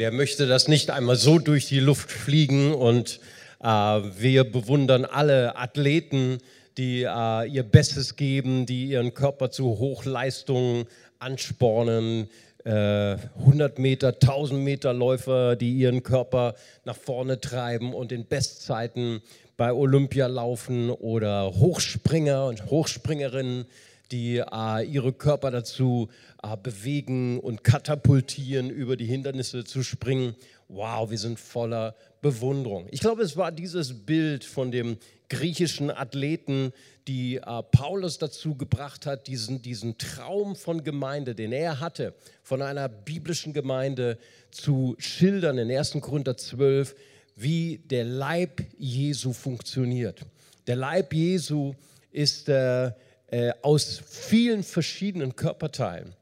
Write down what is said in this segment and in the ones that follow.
Wer möchte das nicht einmal so durch die Luft fliegen? Und äh, wir bewundern alle Athleten, die äh, ihr Bestes geben, die ihren Körper zu Hochleistungen anspornen. Äh, 100 Meter, 1000 Meter Läufer, die ihren Körper nach vorne treiben und in Bestzeiten bei Olympia laufen oder Hochspringer und Hochspringerinnen, die äh, ihre Körper dazu bewegen und katapultieren, über die Hindernisse zu springen. Wow, wir sind voller Bewunderung. Ich glaube, es war dieses Bild von dem griechischen Athleten, die äh, Paulus dazu gebracht hat, diesen, diesen Traum von Gemeinde, den er hatte, von einer biblischen Gemeinde zu schildern in 1. Korinther 12, wie der Leib Jesu funktioniert. Der Leib Jesu ist äh, äh, aus vielen verschiedenen Körperteilen.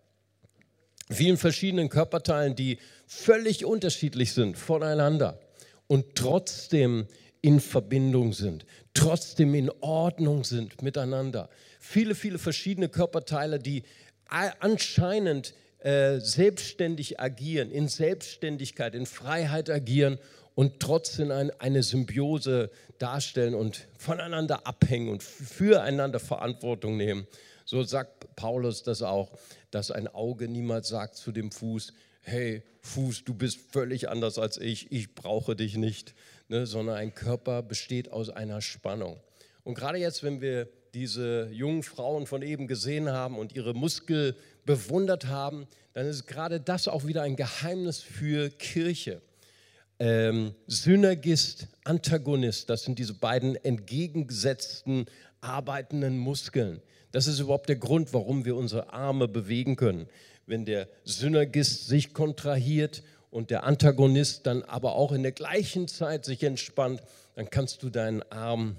Vielen verschiedenen Körperteilen, die völlig unterschiedlich sind voneinander und trotzdem in Verbindung sind, trotzdem in Ordnung sind miteinander. Viele, viele verschiedene Körperteile, die anscheinend äh, selbstständig agieren, in Selbstständigkeit, in Freiheit agieren und trotzdem ein, eine Symbiose darstellen und voneinander abhängen und füreinander Verantwortung nehmen. So sagt Paulus das auch, dass ein Auge niemals sagt zu dem Fuß, hey Fuß, du bist völlig anders als ich, ich brauche dich nicht, ne, sondern ein Körper besteht aus einer Spannung. Und gerade jetzt, wenn wir diese jungen Frauen von eben gesehen haben und ihre Muskel bewundert haben, dann ist gerade das auch wieder ein Geheimnis für Kirche ähm, Synergist, Antagonist, das sind diese beiden entgegengesetzten arbeitenden Muskeln. Das ist überhaupt der Grund, warum wir unsere Arme bewegen können. Wenn der Synergist sich kontrahiert und der Antagonist dann aber auch in der gleichen Zeit sich entspannt, dann kannst du deinen Arm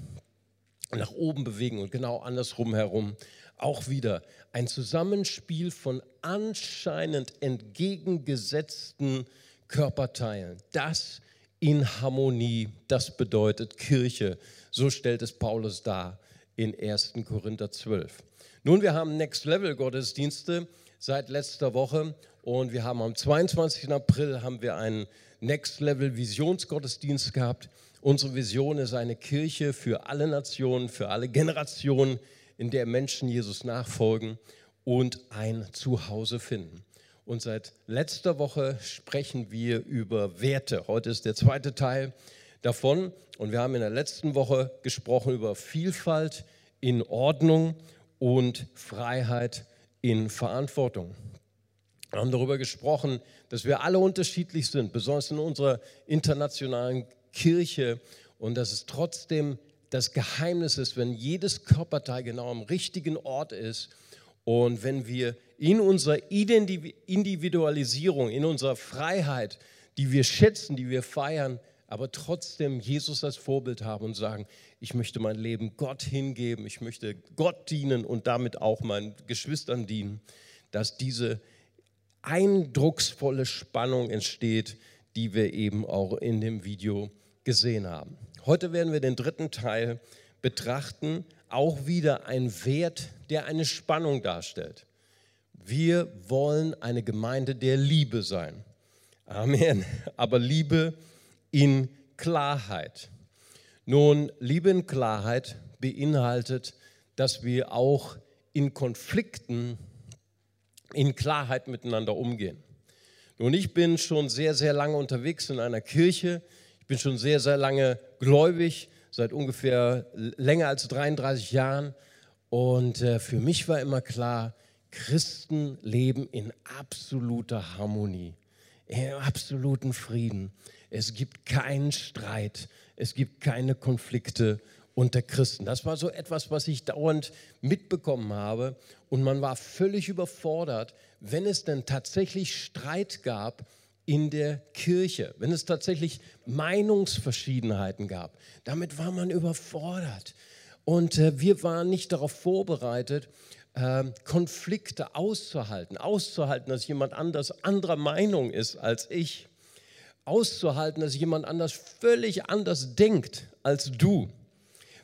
nach oben bewegen und genau andersrum herum. Auch wieder ein Zusammenspiel von anscheinend entgegengesetzten Körperteilen. Das in Harmonie, das bedeutet Kirche. So stellt es Paulus dar in 1. Korinther 12. Nun, wir haben Next Level Gottesdienste seit letzter Woche und wir haben am 22. April haben wir einen Next Level Visionsgottesdienst gehabt. Unsere Vision ist eine Kirche für alle Nationen, für alle Generationen, in der Menschen Jesus nachfolgen und ein Zuhause finden. Und seit letzter Woche sprechen wir über Werte. Heute ist der zweite Teil davon. Und wir haben in der letzten Woche gesprochen über Vielfalt in Ordnung und Freiheit in Verantwortung. Wir haben darüber gesprochen, dass wir alle unterschiedlich sind, besonders in unserer internationalen Kirche und dass es trotzdem das Geheimnis ist, wenn jedes Körperteil genau am richtigen Ort ist und wenn wir in unserer Individualisierung, in unserer Freiheit, die wir schätzen, die wir feiern, aber trotzdem Jesus als Vorbild haben und sagen, ich möchte mein Leben Gott hingeben, ich möchte Gott dienen und damit auch meinen Geschwistern dienen, dass diese eindrucksvolle Spannung entsteht, die wir eben auch in dem Video gesehen haben. Heute werden wir den dritten Teil betrachten, auch wieder ein Wert, der eine Spannung darstellt. Wir wollen eine Gemeinde der Liebe sein. Amen. Aber Liebe in Klarheit. Nun, Liebe in Klarheit beinhaltet, dass wir auch in Konflikten in Klarheit miteinander umgehen. Nun, ich bin schon sehr, sehr lange unterwegs in einer Kirche. Ich bin schon sehr, sehr lange gläubig, seit ungefähr länger als 33 Jahren. Und äh, für mich war immer klar, Christen leben in absoluter Harmonie, in absoluten Frieden. Es gibt keinen Streit, es gibt keine Konflikte unter Christen. Das war so etwas, was ich dauernd mitbekommen habe. Und man war völlig überfordert, wenn es denn tatsächlich Streit gab in der Kirche, wenn es tatsächlich Meinungsverschiedenheiten gab. Damit war man überfordert. Und äh, wir waren nicht darauf vorbereitet, äh, Konflikte auszuhalten, auszuhalten, dass jemand anders anderer Meinung ist als ich, auszuhalten, dass jemand anders völlig anders denkt als du.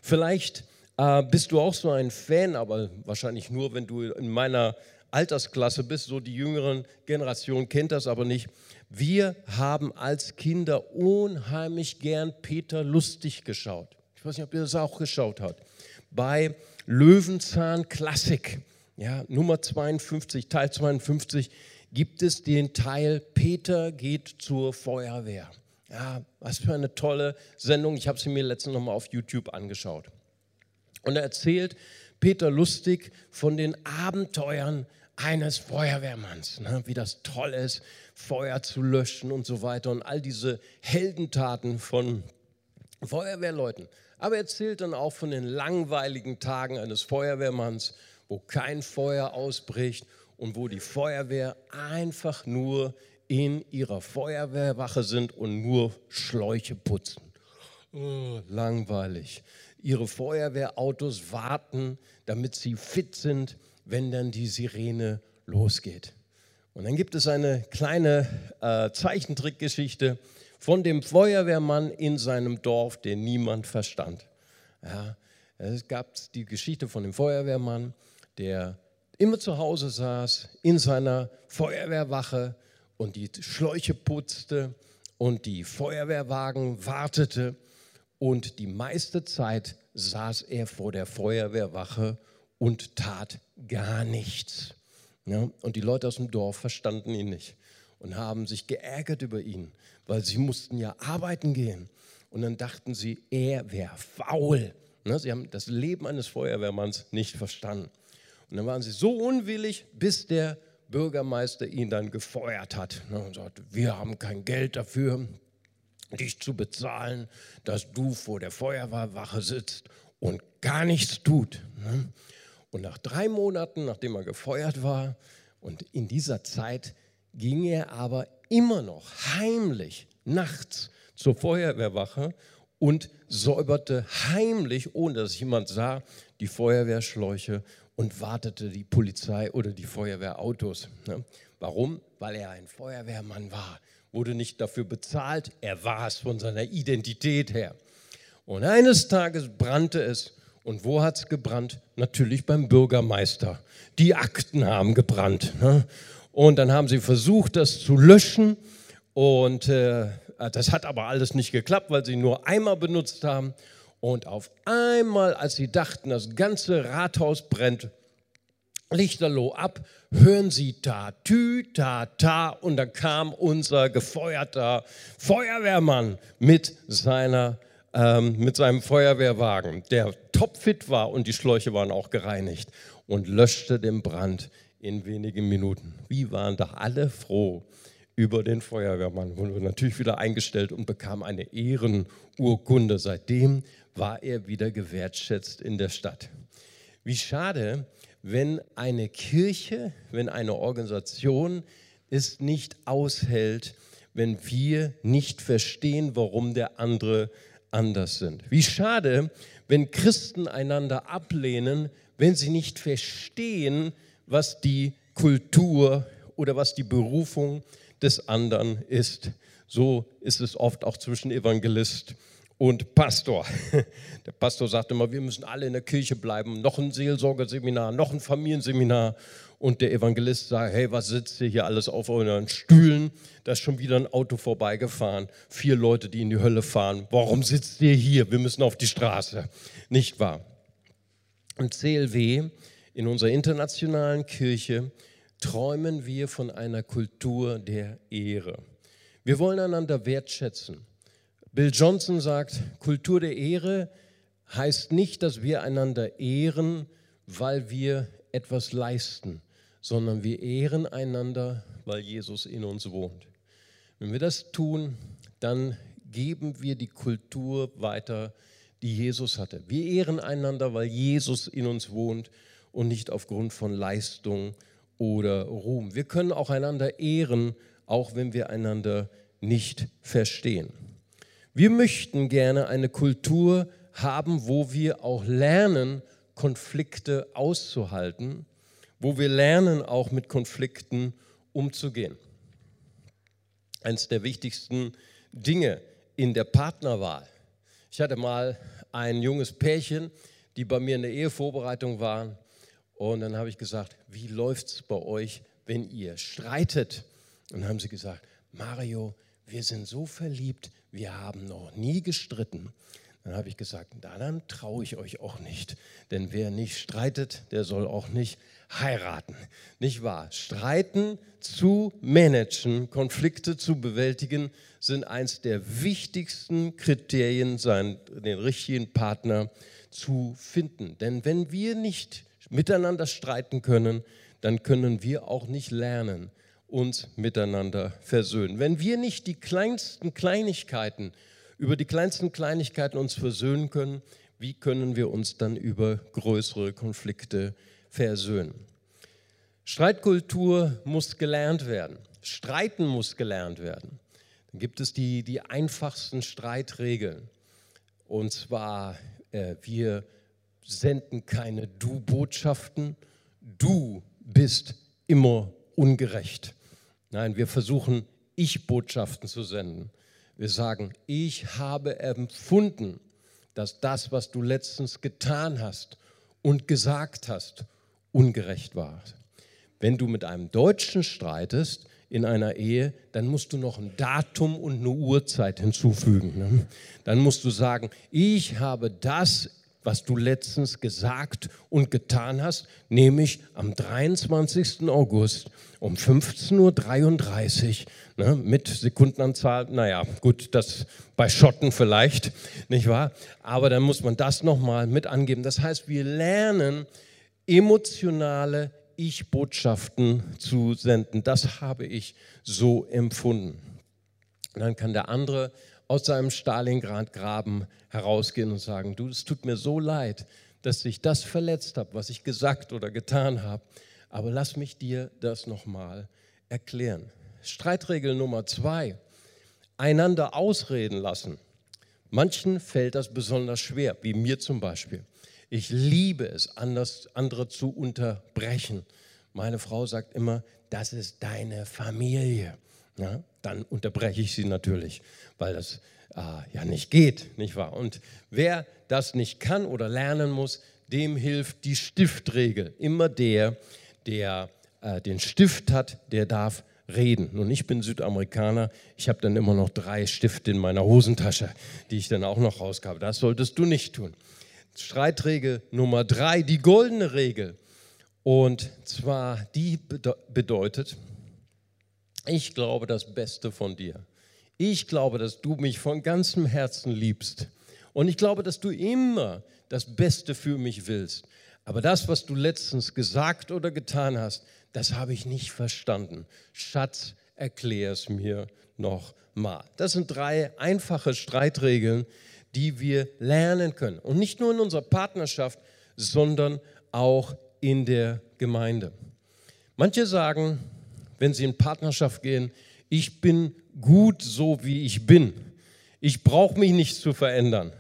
Vielleicht äh, bist du auch so ein Fan, aber wahrscheinlich nur, wenn du in meiner Altersklasse bist, so die jüngeren Generationen kennt das aber nicht. Wir haben als Kinder unheimlich gern Peter Lustig geschaut. Ich weiß nicht, ob ihr das auch geschaut habt. Bei Löwenzahn Klassik, ja, Nummer 52, Teil 52, gibt es den Teil Peter geht zur Feuerwehr. Ja, was für eine tolle Sendung. Ich habe sie mir letztens nochmal auf YouTube angeschaut. Und er erzählt Peter Lustig von den Abenteuern eines Feuerwehrmanns, ne? wie das toll ist, Feuer zu löschen und so weiter und all diese Heldentaten von Feuerwehrleuten. Aber er erzählt dann auch von den langweiligen Tagen eines Feuerwehrmanns, wo kein Feuer ausbricht und wo die Feuerwehr einfach nur in ihrer Feuerwehrwache sind und nur Schläuche putzen. Oh, langweilig. Ihre Feuerwehrautos warten, damit sie fit sind, wenn dann die Sirene losgeht. Und dann gibt es eine kleine äh, Zeichentrickgeschichte von dem Feuerwehrmann in seinem Dorf, den niemand verstand. Ja, es gab die Geschichte von dem Feuerwehrmann, der immer zu Hause saß, in seiner Feuerwehrwache und die Schläuche putzte und die Feuerwehrwagen wartete und die meiste Zeit saß er vor der Feuerwehrwache und tat gar nichts. Ja, und die Leute aus dem Dorf verstanden ihn nicht und haben sich geärgert über ihn, weil sie mussten ja arbeiten gehen. Und dann dachten sie, er wäre faul. Ne, sie haben das Leben eines Feuerwehrmanns nicht verstanden. Und dann waren sie so unwillig, bis der Bürgermeister ihn dann gefeuert hat ne, und sagte, wir haben kein Geld dafür, dich zu bezahlen, dass du vor der Feuerwehrwache sitzt und gar nichts tut. Ne. Und nach drei Monaten, nachdem er gefeuert war, und in dieser Zeit ging er aber immer noch heimlich nachts zur Feuerwehrwache und säuberte heimlich, ohne dass jemand sah, die Feuerwehrschläuche und wartete die Polizei oder die Feuerwehrautos. Ne? Warum? Weil er ein Feuerwehrmann war, wurde nicht dafür bezahlt, er war es von seiner Identität her. Und eines Tages brannte es. Und wo hat es gebrannt? Natürlich beim Bürgermeister. Die Akten haben gebrannt. Ne? Und dann haben sie versucht, das zu löschen. Und äh, das hat aber alles nicht geklappt, weil sie nur einmal benutzt haben. Und auf einmal, als sie dachten, das ganze Rathaus brennt, Lichterloh ab, hören sie ta, tü, ta, ta. Und dann kam unser gefeuerter Feuerwehrmann mit, seiner, ähm, mit seinem Feuerwehrwagen, der topfit war und die Schläuche waren auch gereinigt und löschte den Brand in wenigen Minuten. Wie waren da alle froh über den Feuerwehrmann? Wurde natürlich wieder eingestellt und bekam eine Ehrenurkunde. Seitdem war er wieder gewertschätzt in der Stadt. Wie schade, wenn eine Kirche, wenn eine Organisation es nicht aushält, wenn wir nicht verstehen, warum der andere anders sind. Wie schade, wenn Christen einander ablehnen, wenn sie nicht verstehen, was die Kultur oder was die Berufung des anderen ist. So ist es oft auch zwischen Evangelist und Pastor. Der Pastor sagt immer, wir müssen alle in der Kirche bleiben, noch ein Seelsorgerseminar, noch ein Familienseminar. Und der Evangelist sagt, hey, was sitzt ihr hier alles auf euren Stühlen? Da ist schon wieder ein Auto vorbeigefahren, vier Leute, die in die Hölle fahren. Warum sitzt ihr hier? Wir müssen auf die Straße. Nicht wahr? Und CLW, in unserer internationalen Kirche, träumen wir von einer Kultur der Ehre. Wir wollen einander wertschätzen. Bill Johnson sagt, Kultur der Ehre heißt nicht, dass wir einander ehren, weil wir etwas leisten, sondern wir ehren einander, weil Jesus in uns wohnt. Wenn wir das tun, dann geben wir die Kultur weiter, die Jesus hatte. Wir ehren einander, weil Jesus in uns wohnt und nicht aufgrund von Leistung oder Ruhm. Wir können auch einander ehren, auch wenn wir einander nicht verstehen. Wir möchten gerne eine Kultur haben, wo wir auch lernen, Konflikte auszuhalten, wo wir lernen, auch mit Konflikten umzugehen. Eines der wichtigsten Dinge in der Partnerwahl. Ich hatte mal ein junges Pärchen, die bei mir in der Ehevorbereitung waren Und dann habe ich gesagt, wie läuft es bei euch, wenn ihr streitet? Und dann haben sie gesagt, Mario, wir sind so verliebt, wir haben noch nie gestritten. Dann habe ich gesagt, na, dann traue ich euch auch nicht. Denn wer nicht streitet, der soll auch nicht heiraten. Nicht wahr? Streiten zu managen, Konflikte zu bewältigen, sind eins der wichtigsten Kriterien, seinen, den richtigen Partner zu finden. Denn wenn wir nicht miteinander streiten können, dann können wir auch nicht lernen, uns miteinander versöhnen. Wenn wir nicht die kleinsten Kleinigkeiten über die kleinsten Kleinigkeiten uns versöhnen können, wie können wir uns dann über größere Konflikte versöhnen? Streitkultur muss gelernt werden. Streiten muss gelernt werden. Dann gibt es die, die einfachsten Streitregeln. Und zwar, äh, wir senden keine Du-Botschaften. Du bist immer ungerecht. Nein, wir versuchen Ich-Botschaften zu senden. Wir sagen, ich habe empfunden, dass das, was du letztens getan hast und gesagt hast, ungerecht war. Wenn du mit einem Deutschen streitest in einer Ehe, dann musst du noch ein Datum und eine Uhrzeit hinzufügen. Ne? Dann musst du sagen, ich habe das was du letztens gesagt und getan hast, nämlich am 23. August um 15.33 Uhr ne, mit Sekundenanzahl, naja, gut, das bei Schotten vielleicht, nicht wahr? Aber dann muss man das nochmal mit angeben. Das heißt, wir lernen emotionale Ich-Botschaften zu senden. Das habe ich so empfunden. Und dann kann der andere aus seinem Stalingrad-Graben herausgehen und sagen, du, es tut mir so leid, dass ich das verletzt habe, was ich gesagt oder getan habe, aber lass mich dir das nochmal erklären. Streitregel Nummer zwei, einander ausreden lassen. Manchen fällt das besonders schwer, wie mir zum Beispiel. Ich liebe es, anders, andere zu unterbrechen. Meine Frau sagt immer, das ist deine Familie. Ja, dann unterbreche ich sie natürlich, weil das äh, ja nicht geht, nicht wahr? Und wer das nicht kann oder lernen muss, dem hilft die Stiftregel. Immer der, der äh, den Stift hat, der darf reden. Nun, ich bin Südamerikaner, ich habe dann immer noch drei Stifte in meiner Hosentasche, die ich dann auch noch rauskabe. Das solltest du nicht tun. Streitregel Nummer drei, die goldene Regel. Und zwar die bedeutet, ich glaube das Beste von dir. Ich glaube, dass du mich von ganzem Herzen liebst. Und ich glaube, dass du immer das Beste für mich willst. Aber das, was du letztens gesagt oder getan hast, das habe ich nicht verstanden. Schatz, erklär es mir noch mal. Das sind drei einfache Streitregeln, die wir lernen können. Und nicht nur in unserer Partnerschaft, sondern auch in der Gemeinde. Manche sagen, wenn sie in Partnerschaft gehen, ich bin gut so, wie ich bin. Ich brauche mich nicht zu verändern.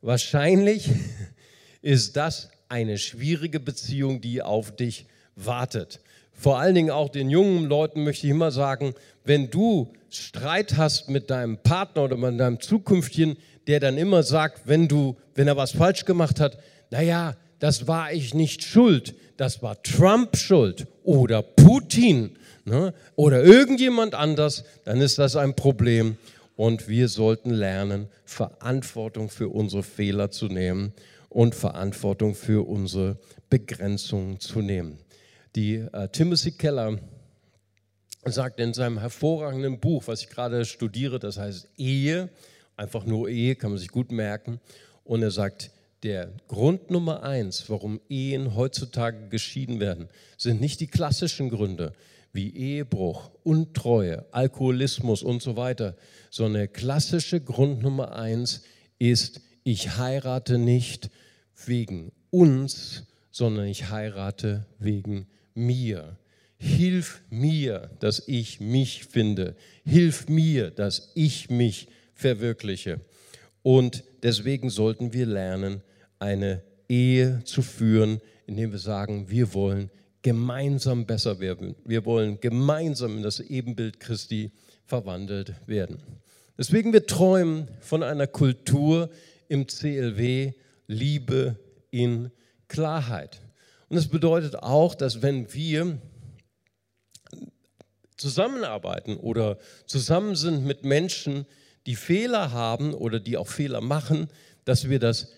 Wahrscheinlich ist das eine schwierige Beziehung, die auf dich wartet. Vor allen Dingen auch den jungen Leuten möchte ich immer sagen, wenn du Streit hast mit deinem Partner oder mit deinem Zukünftigen, der dann immer sagt, wenn du, wenn er was falsch gemacht hat, naja, das war ich nicht schuld, das war Trump schuld oder Putin ne, oder irgendjemand anders, dann ist das ein Problem. Und wir sollten lernen, Verantwortung für unsere Fehler zu nehmen und Verantwortung für unsere Begrenzungen zu nehmen. Die äh, Timothy Keller sagt in seinem hervorragenden Buch, was ich gerade studiere, das heißt Ehe, einfach nur Ehe, kann man sich gut merken. Und er sagt, der Grund Nummer eins, warum Ehen heutzutage geschieden werden, sind nicht die klassischen Gründe, wie Ehebruch, Untreue, Alkoholismus und so weiter, sondern der klassische Grund Nummer eins ist, ich heirate nicht wegen uns, sondern ich heirate wegen mir. Hilf mir, dass ich mich finde. Hilf mir, dass ich mich verwirkliche. Und deswegen sollten wir lernen, eine Ehe zu führen, indem wir sagen, wir wollen gemeinsam besser werden. Wir wollen gemeinsam in das Ebenbild Christi verwandelt werden. Deswegen wir träumen von einer Kultur im CLW Liebe in Klarheit. Und es bedeutet auch, dass wenn wir zusammenarbeiten oder zusammen sind mit Menschen, die Fehler haben oder die auch Fehler machen, dass wir das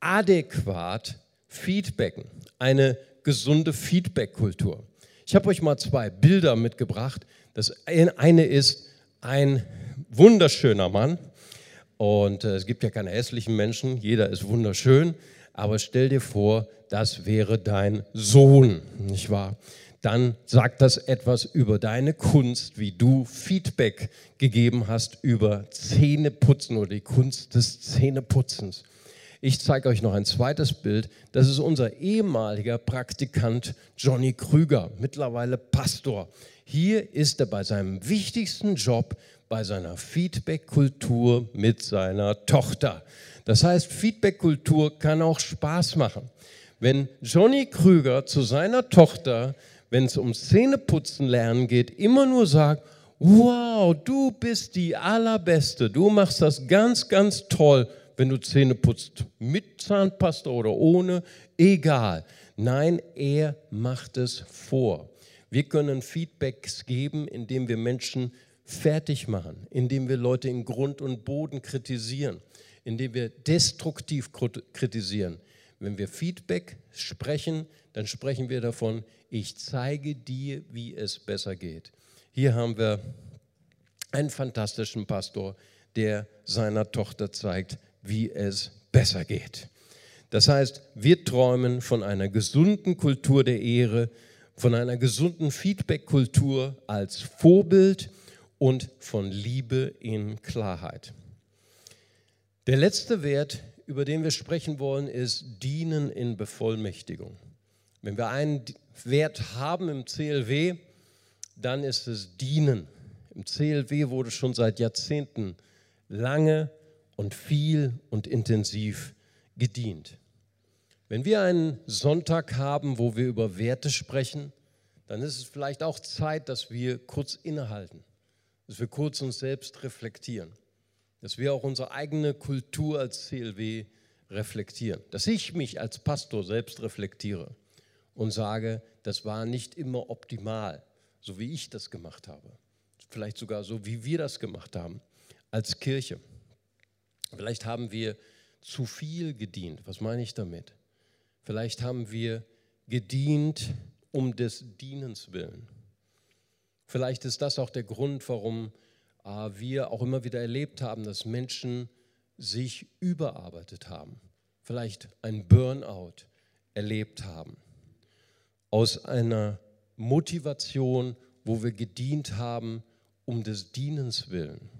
adäquat feedbacken. Eine gesunde Feedback-Kultur. Ich habe euch mal zwei Bilder mitgebracht. Das eine ist ein wunderschöner Mann. Und äh, es gibt ja keine hässlichen Menschen, jeder ist wunderschön. Aber stell dir vor, das wäre dein Sohn, nicht wahr? dann sagt das etwas über deine Kunst, wie du Feedback gegeben hast über Zähneputzen oder die Kunst des Zähneputzens. Ich zeige euch noch ein zweites Bild. Das ist unser ehemaliger Praktikant Johnny Krüger, mittlerweile Pastor. Hier ist er bei seinem wichtigsten Job, bei seiner Feedback-Kultur mit seiner Tochter. Das heißt, Feedback-Kultur kann auch Spaß machen. Wenn Johnny Krüger zu seiner Tochter wenn es um Zähneputzen lernen geht, immer nur sagt, wow, du bist die Allerbeste, du machst das ganz, ganz toll, wenn du Zähne putzt, mit Zahnpasta oder ohne, egal. Nein, er macht es vor. Wir können Feedbacks geben, indem wir Menschen fertig machen, indem wir Leute in Grund und Boden kritisieren, indem wir destruktiv kritisieren. Wenn wir Feedback sprechen, dann sprechen wir davon, ich zeige dir, wie es besser geht. Hier haben wir einen fantastischen Pastor, der seiner Tochter zeigt, wie es besser geht. Das heißt, wir träumen von einer gesunden Kultur der Ehre, von einer gesunden Feedback-Kultur als Vorbild und von Liebe in Klarheit. Der letzte Wert, über den wir sprechen wollen, ist Dienen in Bevollmächtigung. Wenn wir einen Wert haben im CLW, dann ist es Dienen. Im CLW wurde schon seit Jahrzehnten lange und viel und intensiv gedient. Wenn wir einen Sonntag haben, wo wir über Werte sprechen, dann ist es vielleicht auch Zeit, dass wir kurz innehalten, dass wir kurz uns selbst reflektieren, dass wir auch unsere eigene Kultur als CLW reflektieren, dass ich mich als Pastor selbst reflektiere und sage, das war nicht immer optimal, so wie ich das gemacht habe. Vielleicht sogar so, wie wir das gemacht haben als Kirche. Vielleicht haben wir zu viel gedient. Was meine ich damit? Vielleicht haben wir gedient um des Dienens willen. Vielleicht ist das auch der Grund, warum äh, wir auch immer wieder erlebt haben, dass Menschen sich überarbeitet haben. Vielleicht ein Burnout erlebt haben aus einer Motivation, wo wir gedient haben, um des Dienens willen.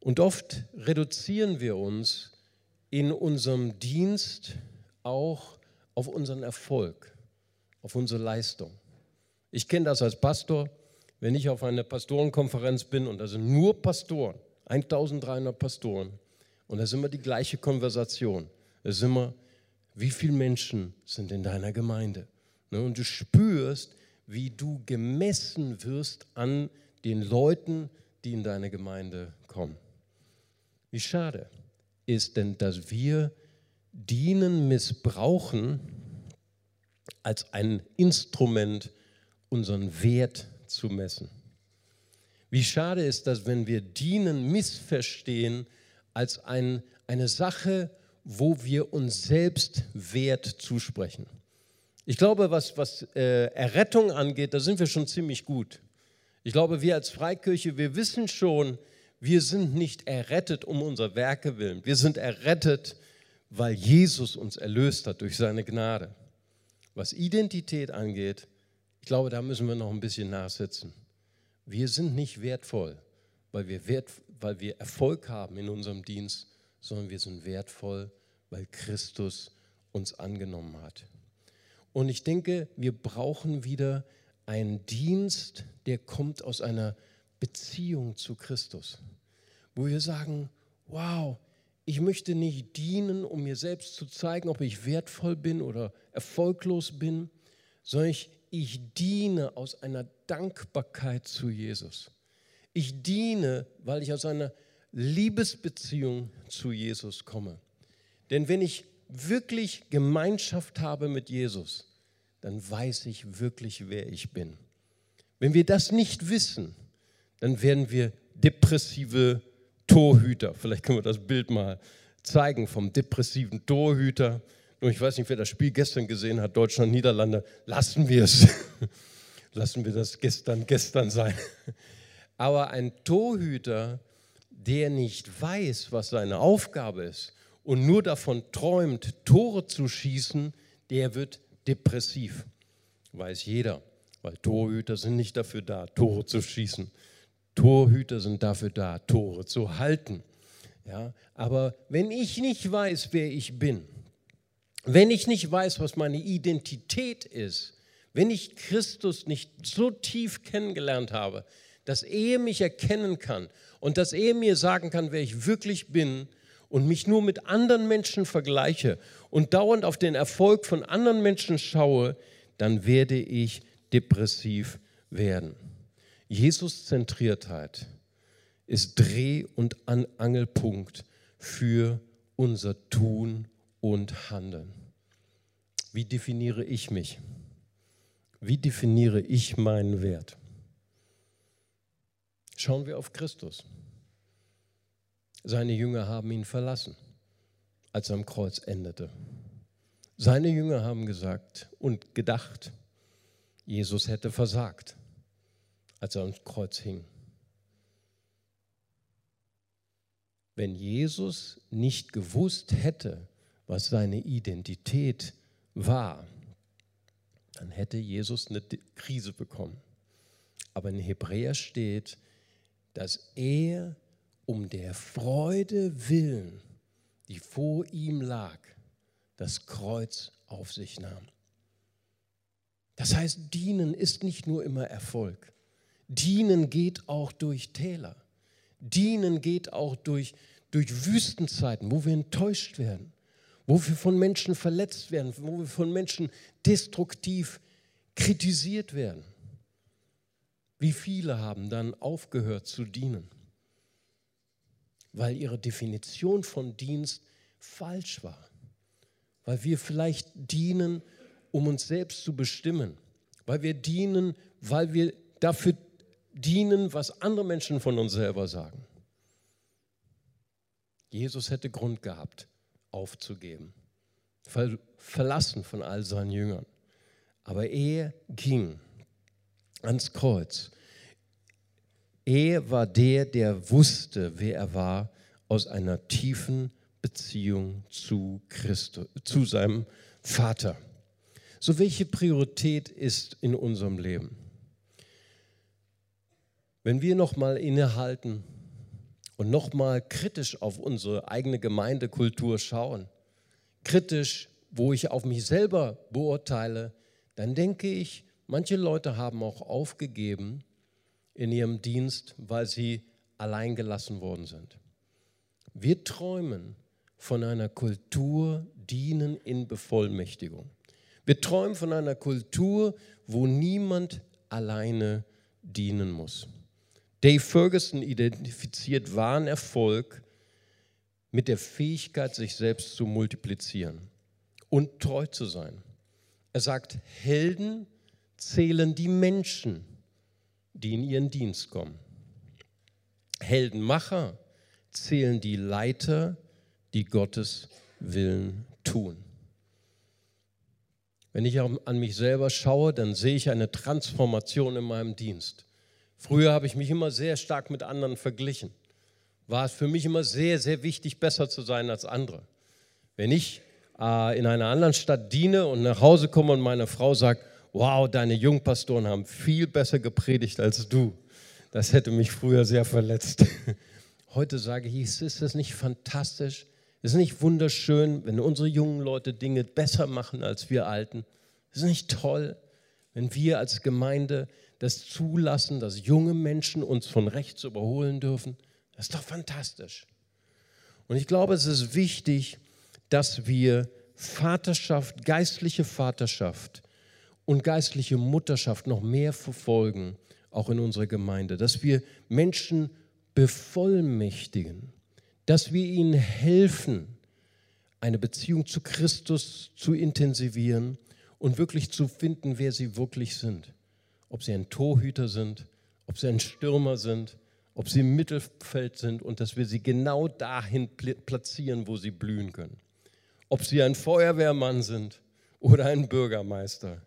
Und oft reduzieren wir uns in unserem Dienst auch auf unseren Erfolg, auf unsere Leistung. Ich kenne das als Pastor, wenn ich auf einer Pastorenkonferenz bin und da sind nur Pastoren, 1300 Pastoren, und da ist immer die gleiche Konversation. Es ist immer, wie viele Menschen sind in deiner Gemeinde? Ne, und du spürst, wie du gemessen wirst an den Leuten, die in deine Gemeinde kommen. Wie schade ist denn, dass wir Dienen missbrauchen als ein Instrument, unseren Wert zu messen. Wie schade ist das, wenn wir Dienen missverstehen als ein, eine Sache, wo wir uns selbst Wert zusprechen. Ich glaube, was, was äh, Errettung angeht, da sind wir schon ziemlich gut. Ich glaube, wir als Freikirche, wir wissen schon, wir sind nicht errettet um unser Werke willen. Wir sind errettet, weil Jesus uns erlöst hat durch seine Gnade. Was Identität angeht, ich glaube, da müssen wir noch ein bisschen nachsetzen. Wir sind nicht wertvoll, weil wir, wert, weil wir Erfolg haben in unserem Dienst, sondern wir sind wertvoll, weil Christus uns angenommen hat. Und ich denke, wir brauchen wieder einen Dienst, der kommt aus einer Beziehung zu Christus, wo wir sagen, wow, ich möchte nicht dienen, um mir selbst zu zeigen, ob ich wertvoll bin oder erfolglos bin, sondern ich, ich diene aus einer Dankbarkeit zu Jesus. Ich diene, weil ich aus einer Liebesbeziehung zu Jesus komme. Denn wenn ich wirklich Gemeinschaft habe mit Jesus, dann weiß ich wirklich, wer ich bin. Wenn wir das nicht wissen, dann werden wir depressive Torhüter. Vielleicht können wir das Bild mal zeigen vom depressiven Torhüter. Nur ich weiß nicht, wer das Spiel gestern gesehen hat, Deutschland, Niederlande. Lassen wir es. Lassen wir das gestern, gestern sein. Aber ein Torhüter, der nicht weiß, was seine Aufgabe ist und nur davon träumt, Tore zu schießen, der wird depressiv. Weiß jeder, weil Torhüter sind nicht dafür da, Tore zu schießen. Torhüter sind dafür da, Tore zu halten. Ja, aber wenn ich nicht weiß, wer ich bin, wenn ich nicht weiß, was meine Identität ist, wenn ich Christus nicht so tief kennengelernt habe, dass er mich erkennen kann und dass er mir sagen kann, wer ich wirklich bin und mich nur mit anderen Menschen vergleiche und dauernd auf den Erfolg von anderen Menschen schaue, dann werde ich depressiv werden. Jesus-Zentriertheit ist Dreh- und Angelpunkt für unser Tun und Handeln. Wie definiere ich mich? Wie definiere ich meinen Wert? Schauen wir auf Christus. Seine Jünger haben ihn verlassen, als er am Kreuz endete. Seine Jünger haben gesagt und gedacht, Jesus hätte versagt, als er am Kreuz hing. Wenn Jesus nicht gewusst hätte, was seine Identität war, dann hätte Jesus eine Krise bekommen. Aber in Hebräer steht, dass er um der Freude willen, die vor ihm lag, das Kreuz auf sich nahm. Das heißt, dienen ist nicht nur immer Erfolg. Dienen geht auch durch Täler. Dienen geht auch durch, durch Wüstenzeiten, wo wir enttäuscht werden, wo wir von Menschen verletzt werden, wo wir von Menschen destruktiv kritisiert werden. Wie viele haben dann aufgehört zu dienen, weil ihre Definition von Dienst falsch war, weil wir vielleicht dienen, um uns selbst zu bestimmen, weil wir dienen, weil wir dafür dienen, was andere Menschen von uns selber sagen. Jesus hätte Grund gehabt, aufzugeben, verlassen von all seinen Jüngern. Aber er ging ans Kreuz. Er war der, der wusste, wer er war, aus einer tiefen Beziehung zu Christus, zu seinem Vater. So welche Priorität ist in unserem Leben? Wenn wir nochmal innehalten und nochmal kritisch auf unsere eigene Gemeindekultur schauen, kritisch, wo ich auf mich selber beurteile, dann denke ich, Manche Leute haben auch aufgegeben in ihrem Dienst, weil sie allein gelassen worden sind. Wir träumen von einer Kultur Dienen in Bevollmächtigung. Wir träumen von einer Kultur, wo niemand alleine dienen muss. Dave Ferguson identifiziert wahren Erfolg mit der Fähigkeit, sich selbst zu multiplizieren und treu zu sein. Er sagt, Helden zählen die Menschen, die in ihren Dienst kommen. Heldenmacher zählen die Leiter, die Gottes Willen tun. Wenn ich an mich selber schaue, dann sehe ich eine Transformation in meinem Dienst. Früher habe ich mich immer sehr stark mit anderen verglichen. War es für mich immer sehr, sehr wichtig, besser zu sein als andere. Wenn ich äh, in einer anderen Stadt diene und nach Hause komme und meine Frau sagt, wow, deine Jungpastoren haben viel besser gepredigt als du. Das hätte mich früher sehr verletzt. Heute sage ich, ist das nicht fantastisch? Ist es nicht wunderschön, wenn unsere jungen Leute Dinge besser machen als wir Alten? Ist es nicht toll, wenn wir als Gemeinde das zulassen, dass junge Menschen uns von rechts überholen dürfen? Das ist doch fantastisch. Und ich glaube, es ist wichtig, dass wir Vaterschaft, geistliche Vaterschaft und geistliche Mutterschaft noch mehr verfolgen, auch in unserer Gemeinde, dass wir Menschen bevollmächtigen, dass wir ihnen helfen, eine Beziehung zu Christus zu intensivieren und wirklich zu finden, wer sie wirklich sind. Ob sie ein Torhüter sind, ob sie ein Stürmer sind, ob sie im Mittelfeld sind und dass wir sie genau dahin platzieren, wo sie blühen können. Ob sie ein Feuerwehrmann sind oder ein Bürgermeister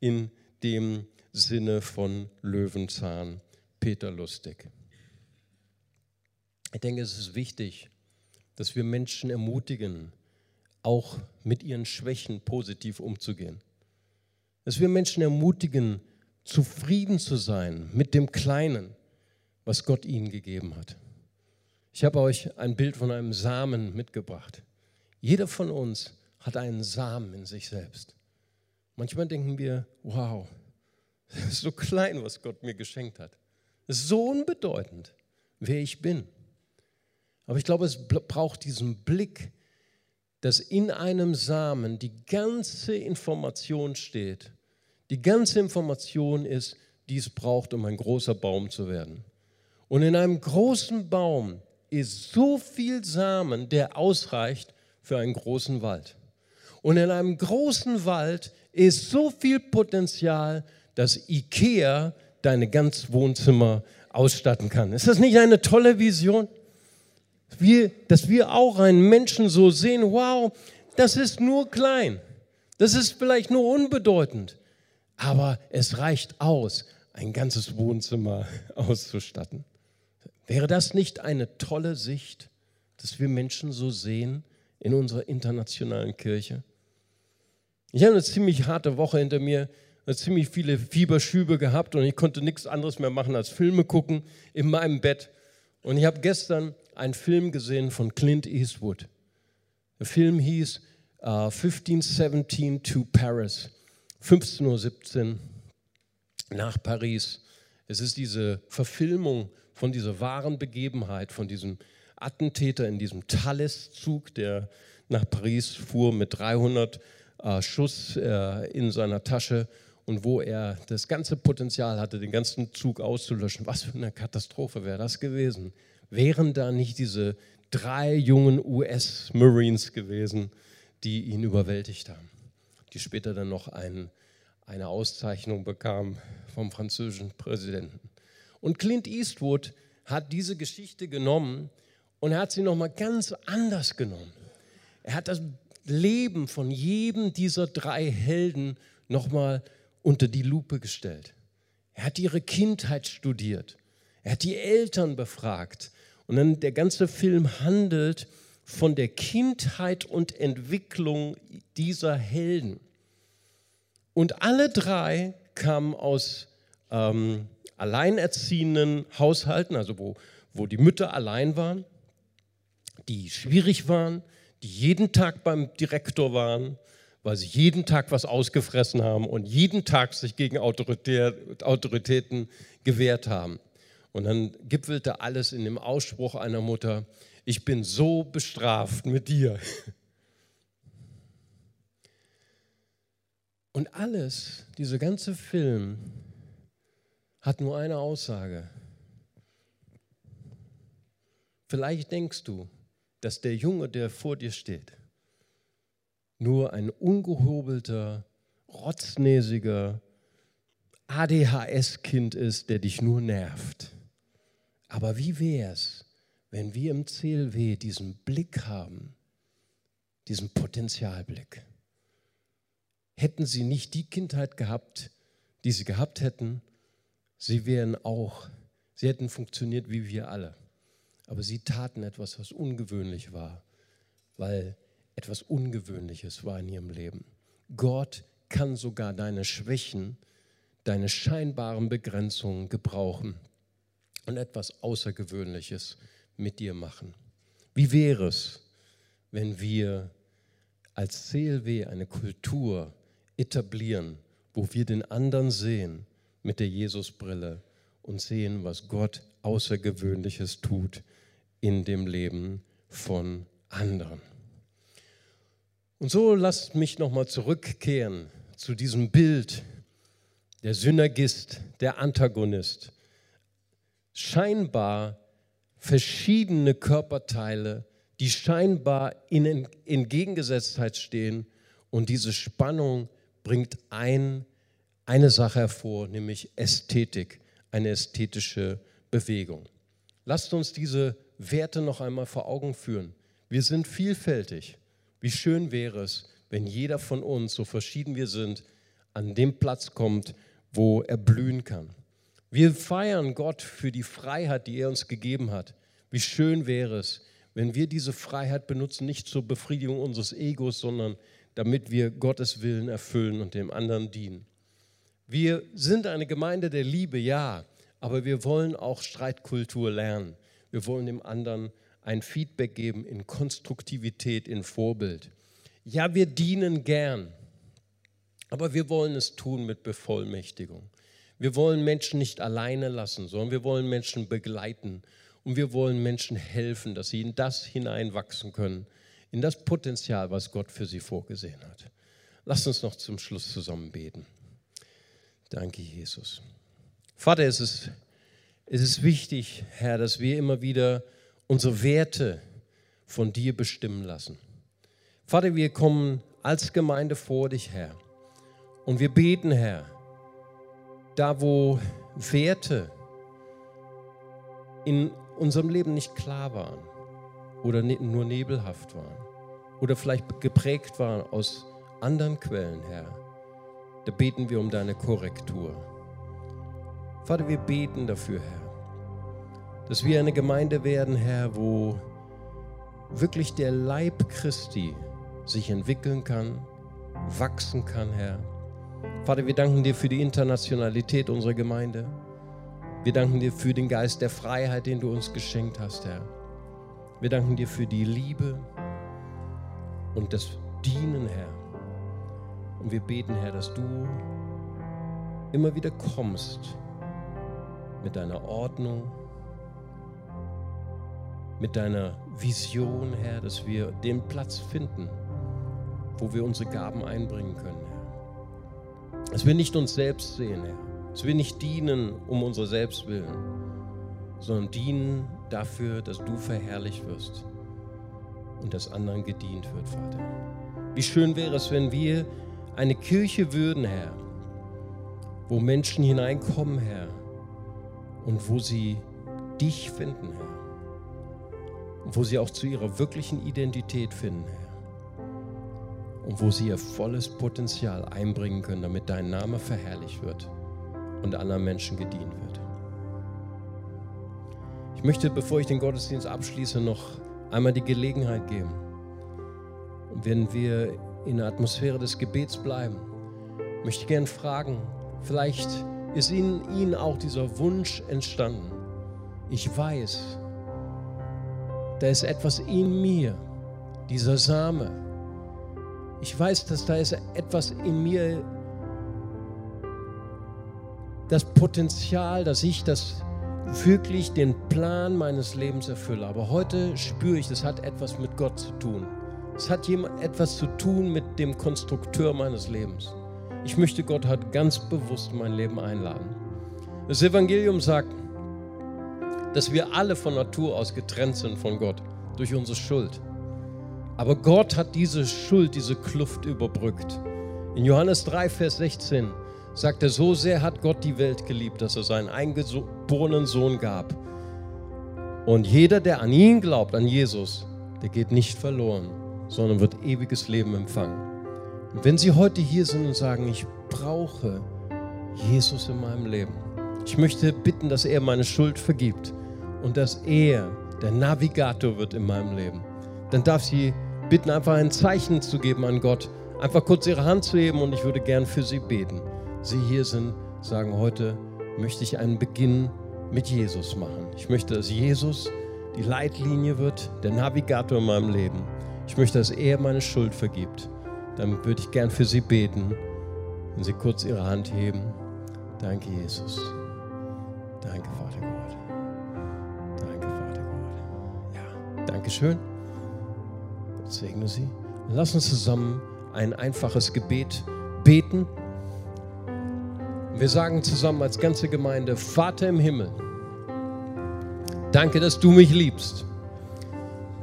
in dem Sinne von Löwenzahn Peter Lustig. Ich denke, es ist wichtig, dass wir Menschen ermutigen, auch mit ihren Schwächen positiv umzugehen. Dass wir Menschen ermutigen, zufrieden zu sein mit dem Kleinen, was Gott ihnen gegeben hat. Ich habe euch ein Bild von einem Samen mitgebracht. Jeder von uns hat einen Samen in sich selbst. Manchmal denken wir, wow, das ist so klein, was Gott mir geschenkt hat. Das ist so unbedeutend, wer ich bin. Aber ich glaube, es braucht diesen Blick, dass in einem Samen die ganze Information steht. Die ganze Information ist, die es braucht, um ein großer Baum zu werden. Und in einem großen Baum ist so viel Samen, der ausreicht für einen großen Wald. Und in einem großen Wald ist so viel Potenzial, dass IKEA deine ganz Wohnzimmer ausstatten kann. Ist das nicht eine tolle Vision? Wir, dass wir auch einen Menschen so sehen, wow, das ist nur klein, das ist vielleicht nur unbedeutend, aber es reicht aus, ein ganzes Wohnzimmer auszustatten. Wäre das nicht eine tolle Sicht, dass wir Menschen so sehen in unserer internationalen Kirche? Ich habe eine ziemlich harte Woche hinter mir, ziemlich viele Fieberschübe gehabt und ich konnte nichts anderes mehr machen als Filme gucken in meinem Bett. Und ich habe gestern einen Film gesehen von Clint Eastwood. Der Film hieß uh, 1517 to Paris, 15.17 Uhr nach Paris. Es ist diese Verfilmung von dieser wahren Begebenheit, von diesem Attentäter in diesem Thales-Zug, der nach Paris fuhr mit 300 äh, Schuss äh, in seiner Tasche und wo er das ganze Potenzial hatte, den ganzen Zug auszulöschen. Was für eine Katastrophe wäre das gewesen? Wären da nicht diese drei jungen US-Marines gewesen, die ihn überwältigt haben, die später dann noch ein, eine Auszeichnung bekamen vom französischen Präsidenten. Und Clint Eastwood hat diese Geschichte genommen und er hat sie nochmal ganz anders genommen. Er hat das Leben von jedem dieser drei Helden nochmal unter die Lupe gestellt. Er hat ihre Kindheit studiert. Er hat die Eltern befragt. Und dann der ganze Film handelt von der Kindheit und Entwicklung dieser Helden. Und alle drei kamen aus ähm, alleinerziehenden Haushalten, also wo, wo die Mütter allein waren, die schwierig waren, die jeden Tag beim Direktor waren, weil sie jeden Tag was ausgefressen haben und jeden Tag sich gegen Autoritär, Autoritäten gewehrt haben. Und dann gipfelte alles in dem Ausspruch einer Mutter, ich bin so bestraft mit dir. Und alles, dieser ganze Film, hat nur eine Aussage. Vielleicht denkst du, dass der Junge, der vor dir steht, nur ein ungehobelter, rotznäsiger ADHS-Kind ist, der dich nur nervt. Aber wie wäre es, wenn wir im CLW diesen Blick haben, diesen Potenzialblick? Hätten sie nicht die Kindheit gehabt, die sie gehabt hätten, Sie wären auch, sie hätten funktioniert wie wir alle. Aber sie taten etwas, was ungewöhnlich war, weil etwas Ungewöhnliches war in ihrem Leben. Gott kann sogar deine Schwächen, deine scheinbaren Begrenzungen gebrauchen und etwas Außergewöhnliches mit dir machen. Wie wäre es, wenn wir als CLW eine Kultur etablieren, wo wir den anderen sehen mit der Jesusbrille und sehen, was Gott Außergewöhnliches tut in dem Leben von anderen. Und so lasst mich nochmal zurückkehren zu diesem Bild, der Synergist, der Antagonist. Scheinbar verschiedene Körperteile, die scheinbar in Entgegengesetztheit stehen und diese Spannung bringt ein, eine Sache hervor, nämlich Ästhetik, eine ästhetische Bewegung. Lasst uns diese Werte noch einmal vor Augen führen. Wir sind vielfältig. Wie schön wäre es, wenn jeder von uns, so verschieden wir sind, an dem Platz kommt, wo er blühen kann. Wir feiern Gott für die Freiheit, die er uns gegeben hat. Wie schön wäre es, wenn wir diese Freiheit benutzen, nicht zur Befriedigung unseres Egos, sondern damit wir Gottes Willen erfüllen und dem anderen dienen. Wir sind eine Gemeinde der Liebe, ja, aber wir wollen auch Streitkultur lernen. Wir wollen dem anderen ein Feedback geben in Konstruktivität, in Vorbild. Ja, wir dienen gern, aber wir wollen es tun mit Bevollmächtigung. Wir wollen Menschen nicht alleine lassen, sondern wir wollen Menschen begleiten und wir wollen Menschen helfen, dass sie in das hineinwachsen können, in das Potenzial, was Gott für sie vorgesehen hat. Lass uns noch zum Schluss zusammen beten. Danke, Jesus. Vater, es ist, es ist wichtig, Herr, dass wir immer wieder unsere Werte von dir bestimmen lassen. Vater, wir kommen als Gemeinde vor dich, Herr. Und wir beten, Herr, da wo Werte in unserem Leben nicht klar waren oder ne-, nur nebelhaft waren oder vielleicht geprägt waren aus anderen Quellen, Herr, da beten wir um deine Korrektur. Vater, wir beten dafür, Herr, dass wir eine Gemeinde werden, Herr, wo wirklich der Leib Christi sich entwickeln kann, wachsen kann, Herr. Vater, wir danken dir für die Internationalität unserer Gemeinde. Wir danken dir für den Geist der Freiheit, den du uns geschenkt hast, Herr. Wir danken dir für die Liebe und das Dienen, Herr. Und wir beten, Herr, dass du immer wieder kommst mit deiner Ordnung, mit deiner Vision, Herr, dass wir den Platz finden, wo wir unsere Gaben einbringen können. Dass wir nicht uns selbst sehen, Herr. Dass wir nicht dienen um unser Selbstwillen, sondern dienen dafür, dass du verherrlicht wirst und dass anderen gedient wird, Vater. Wie schön wäre es, wenn wir eine Kirche würden, Herr, wo Menschen hineinkommen, Herr, und wo sie dich finden, Herr. Und wo sie auch zu ihrer wirklichen Identität finden, Herr. Und wo sie ihr volles Potenzial einbringen können, damit dein Name verherrlicht wird und anderen Menschen gedient wird. Ich möchte, bevor ich den Gottesdienst abschließe, noch einmal die Gelegenheit geben. Und wenn wir in der Atmosphäre des Gebets bleiben, möchte ich gerne fragen, vielleicht ist in ihnen auch dieser Wunsch entstanden. Ich weiß, da ist etwas in mir, dieser Same. Ich weiß, dass da ist etwas in mir, das Potenzial, dass ich das wirklich den Plan meines Lebens erfülle. Aber heute spüre ich, das hat etwas mit Gott zu tun. Es hat etwas zu tun mit dem Konstrukteur meines Lebens. Ich möchte Gott halt ganz bewusst in mein Leben einladen. Das Evangelium sagt, dass wir alle von Natur aus getrennt sind von Gott durch unsere Schuld. Aber Gott hat diese Schuld, diese Kluft überbrückt. In Johannes 3, Vers 16 sagt er, so sehr hat Gott die Welt geliebt, dass er seinen eingeborenen Sohn gab. Und jeder, der an ihn glaubt, an Jesus, der geht nicht verloren, sondern wird ewiges Leben empfangen. Und wenn Sie heute hier sind und sagen, ich brauche Jesus in meinem Leben, ich möchte bitten, dass er meine Schuld vergibt und dass er der Navigator wird in meinem Leben, dann darf Sie bitten, einfach ein Zeichen zu geben an Gott, einfach kurz Ihre Hand zu heben und ich würde gern für Sie beten. Sie hier sind, sagen, heute möchte ich einen Beginn mit Jesus machen. Ich möchte, dass Jesus die Leitlinie wird, der Navigator in meinem Leben. Ich möchte, dass er meine Schuld vergibt dann würde ich gern für Sie beten. Wenn Sie kurz Ihre Hand heben. Danke, Jesus. Danke, Vater Gott. Danke, Vater Gott. Ja, danke schön. Segne Sie. Lass uns zusammen ein einfaches Gebet beten. Wir sagen zusammen als ganze Gemeinde, Vater im Himmel, danke, dass du mich liebst.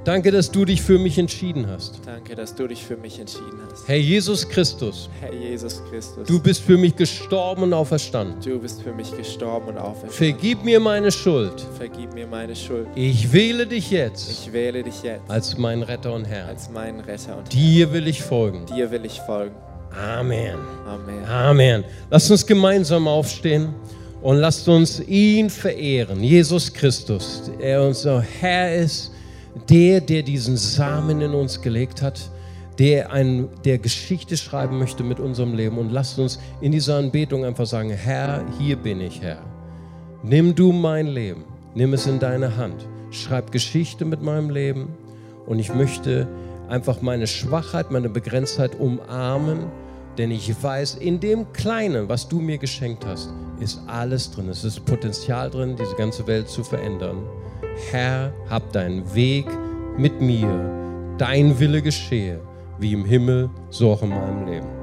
Danke, dass du dich für mich entschieden hast. Danke, dass du dich für mich entschieden hast. Herr Jesus Christus, Herr Jesus Christus, du bist für mich gestorben und auferstanden. du bist für mich gestorben und auferstanden. Vergib mir meine Schuld. Vergib mir meine Schuld. Ich wähle dich jetzt Ich wähle dich jetzt als meinen Retter und Herrn. als meinen Retter und Dir will ich folgen. dir will ich folgen. Amen. Amen. Amen. Lasst uns gemeinsam aufstehen und lasst uns ihn verehren. Jesus Christus, der unser Herr ist, der, der diesen Samen in uns gelegt hat, der, ein, der Geschichte schreiben möchte mit unserem Leben. Und lasst uns in dieser Anbetung einfach sagen, Herr, hier bin ich, Herr. Nimm du mein Leben, nimm es in deine Hand, schreib Geschichte mit meinem Leben und ich möchte einfach meine Schwachheit, meine Begrenztheit umarmen, denn ich weiß, in dem Kleinen, was du mir geschenkt hast, ist alles drin. Es ist Potenzial drin, diese ganze Welt zu verändern. Herr, hab deinen Weg mit mir, dein Wille geschehe, wie im Himmel, so auch in meinem Leben.